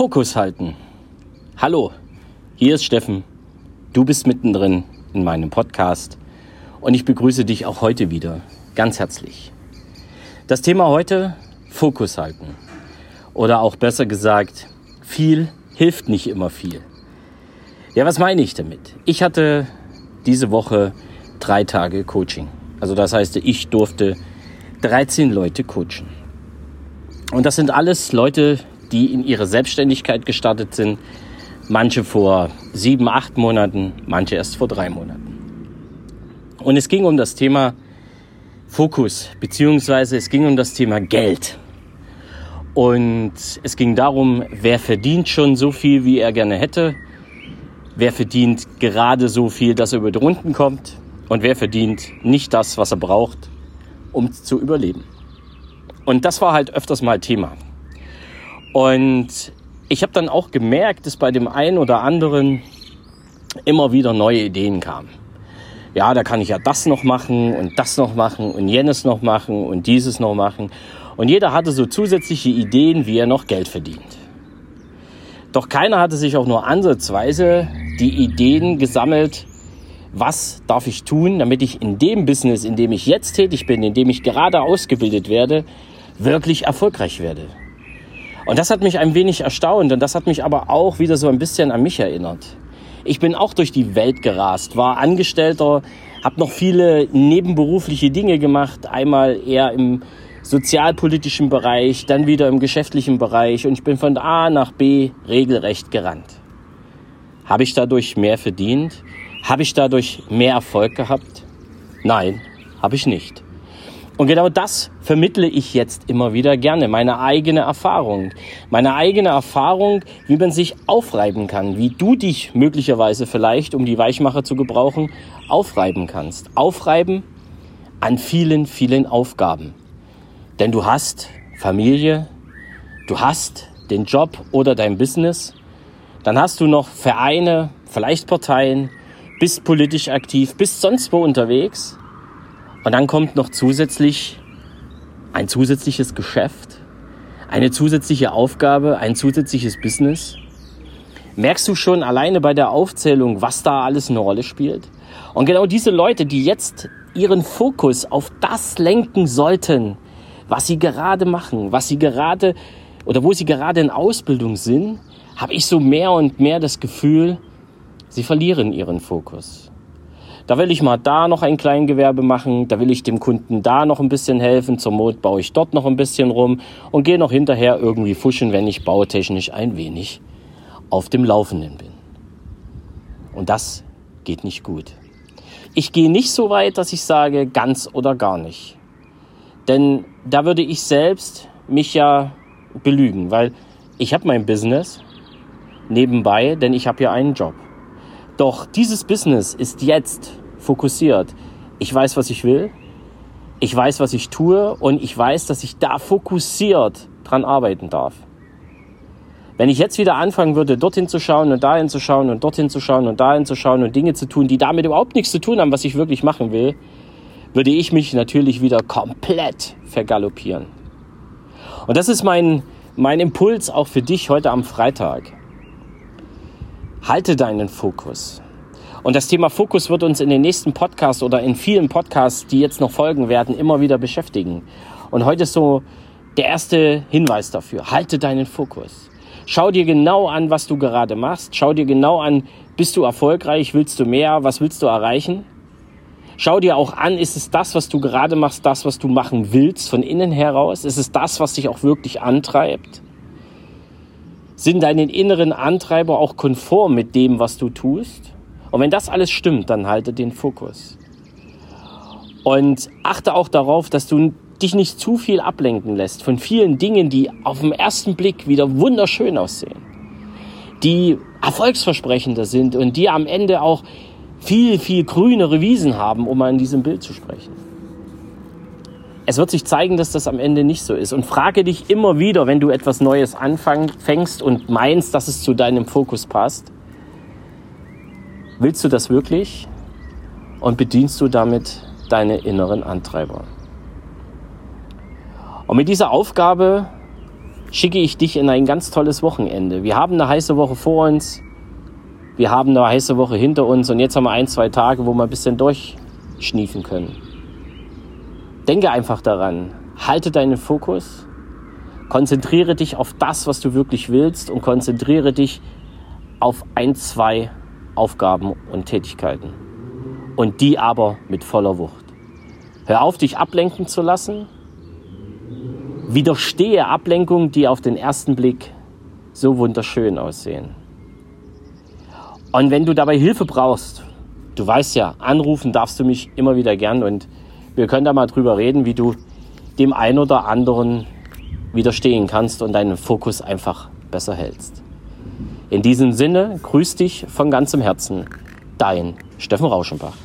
Fokus halten. Hallo, hier ist Steffen. Du bist mittendrin in meinem Podcast und ich begrüße dich auch heute wieder ganz herzlich. Das Thema heute, Fokus halten. Oder auch besser gesagt, viel hilft nicht immer viel. Ja, was meine ich damit? Ich hatte diese Woche drei Tage Coaching. Also das heißt, ich durfte 13 Leute coachen. Und das sind alles Leute, die in ihre Selbstständigkeit gestartet sind. Manche vor sieben, acht Monaten, manche erst vor drei Monaten. Und es ging um das Thema Fokus, beziehungsweise es ging um das Thema Geld. Und es ging darum, wer verdient schon so viel, wie er gerne hätte, wer verdient gerade so viel, dass er über die Runden kommt und wer verdient nicht das, was er braucht, um zu überleben. Und das war halt öfters mal Thema. Und ich habe dann auch gemerkt, dass bei dem einen oder anderen immer wieder neue Ideen kamen. Ja, da kann ich ja das noch machen und das noch machen und jenes noch machen und dieses noch machen. Und jeder hatte so zusätzliche Ideen, wie er noch Geld verdient. Doch keiner hatte sich auch nur ansatzweise die Ideen gesammelt, was darf ich tun, damit ich in dem Business, in dem ich jetzt tätig bin, in dem ich gerade ausgebildet werde, wirklich erfolgreich werde. Und das hat mich ein wenig erstaunt und das hat mich aber auch wieder so ein bisschen an mich erinnert. Ich bin auch durch die Welt gerast, war Angestellter, habe noch viele nebenberufliche Dinge gemacht, einmal eher im sozialpolitischen Bereich, dann wieder im geschäftlichen Bereich und ich bin von A nach B regelrecht gerannt. Habe ich dadurch mehr verdient? Habe ich dadurch mehr Erfolg gehabt? Nein, habe ich nicht. Und genau das vermittle ich jetzt immer wieder gerne, meine eigene Erfahrung. Meine eigene Erfahrung, wie man sich aufreiben kann, wie du dich möglicherweise vielleicht, um die Weichmacher zu gebrauchen, aufreiben kannst. Aufreiben an vielen, vielen Aufgaben. Denn du hast Familie, du hast den Job oder dein Business, dann hast du noch Vereine, vielleicht Parteien, bist politisch aktiv, bist sonst wo unterwegs und dann kommt noch zusätzlich ein zusätzliches Geschäft, eine zusätzliche Aufgabe, ein zusätzliches Business. Merkst du schon alleine bei der Aufzählung, was da alles eine Rolle spielt? Und genau diese Leute, die jetzt ihren Fokus auf das lenken sollten, was sie gerade machen, was sie gerade oder wo sie gerade in Ausbildung sind, habe ich so mehr und mehr das Gefühl, sie verlieren ihren Fokus. Da will ich mal da noch ein Kleingewerbe machen, da will ich dem Kunden da noch ein bisschen helfen, zur Not baue ich dort noch ein bisschen rum und gehe noch hinterher irgendwie fuschen, wenn ich bautechnisch ein wenig auf dem Laufenden bin. Und das geht nicht gut. Ich gehe nicht so weit, dass ich sage ganz oder gar nicht. Denn da würde ich selbst mich ja belügen, weil ich habe mein Business nebenbei, denn ich habe ja einen Job. Doch dieses Business ist jetzt fokussiert. Ich weiß, was ich will. Ich weiß, was ich tue und ich weiß, dass ich da fokussiert dran arbeiten darf. Wenn ich jetzt wieder anfangen würde, dorthin zu schauen und dahin zu schauen und dorthin zu schauen und dahin zu schauen und Dinge zu tun, die damit überhaupt nichts zu tun haben, was ich wirklich machen will, würde ich mich natürlich wieder komplett vergaloppieren. Und das ist mein, mein Impuls auch für dich heute am Freitag. Halte deinen Fokus. Und das Thema Fokus wird uns in den nächsten Podcasts oder in vielen Podcasts, die jetzt noch folgen werden, immer wieder beschäftigen. Und heute ist so der erste Hinweis dafür. Halte deinen Fokus. Schau dir genau an, was du gerade machst. Schau dir genau an, bist du erfolgreich? Willst du mehr? Was willst du erreichen? Schau dir auch an, ist es das, was du gerade machst, das, was du machen willst, von innen heraus? Ist es das, was dich auch wirklich antreibt? Sind deine inneren Antreiber auch konform mit dem, was du tust? Und wenn das alles stimmt, dann halte den Fokus. Und achte auch darauf, dass du dich nicht zu viel ablenken lässt von vielen Dingen, die auf den ersten Blick wieder wunderschön aussehen, die erfolgsversprechender sind und die am Ende auch viel, viel grünere Wiesen haben, um mal in diesem Bild zu sprechen. Es wird sich zeigen, dass das am Ende nicht so ist. Und frage dich immer wieder, wenn du etwas Neues anfängst und meinst, dass es zu deinem Fokus passt, willst du das wirklich? Und bedienst du damit deine inneren Antreiber? Und mit dieser Aufgabe schicke ich dich in ein ganz tolles Wochenende. Wir haben eine heiße Woche vor uns. Wir haben eine heiße Woche hinter uns und jetzt haben wir ein, zwei Tage, wo wir ein bisschen durchschniefen können. Denke einfach daran, halte deinen Fokus, konzentriere dich auf das, was du wirklich willst und konzentriere dich auf ein, zwei Aufgaben und Tätigkeiten. Und die aber mit voller Wucht. Hör auf, dich ablenken zu lassen. Widerstehe Ablenkungen, die auf den ersten Blick so wunderschön aussehen. Und wenn du dabei Hilfe brauchst, du weißt ja, anrufen darfst du mich immer wieder gern und wir können da mal drüber reden, wie du dem einen oder anderen widerstehen kannst und deinen Fokus einfach besser hältst. In diesem Sinne, grüß dich von ganzem Herzen, dein Steffen Rauschenbach.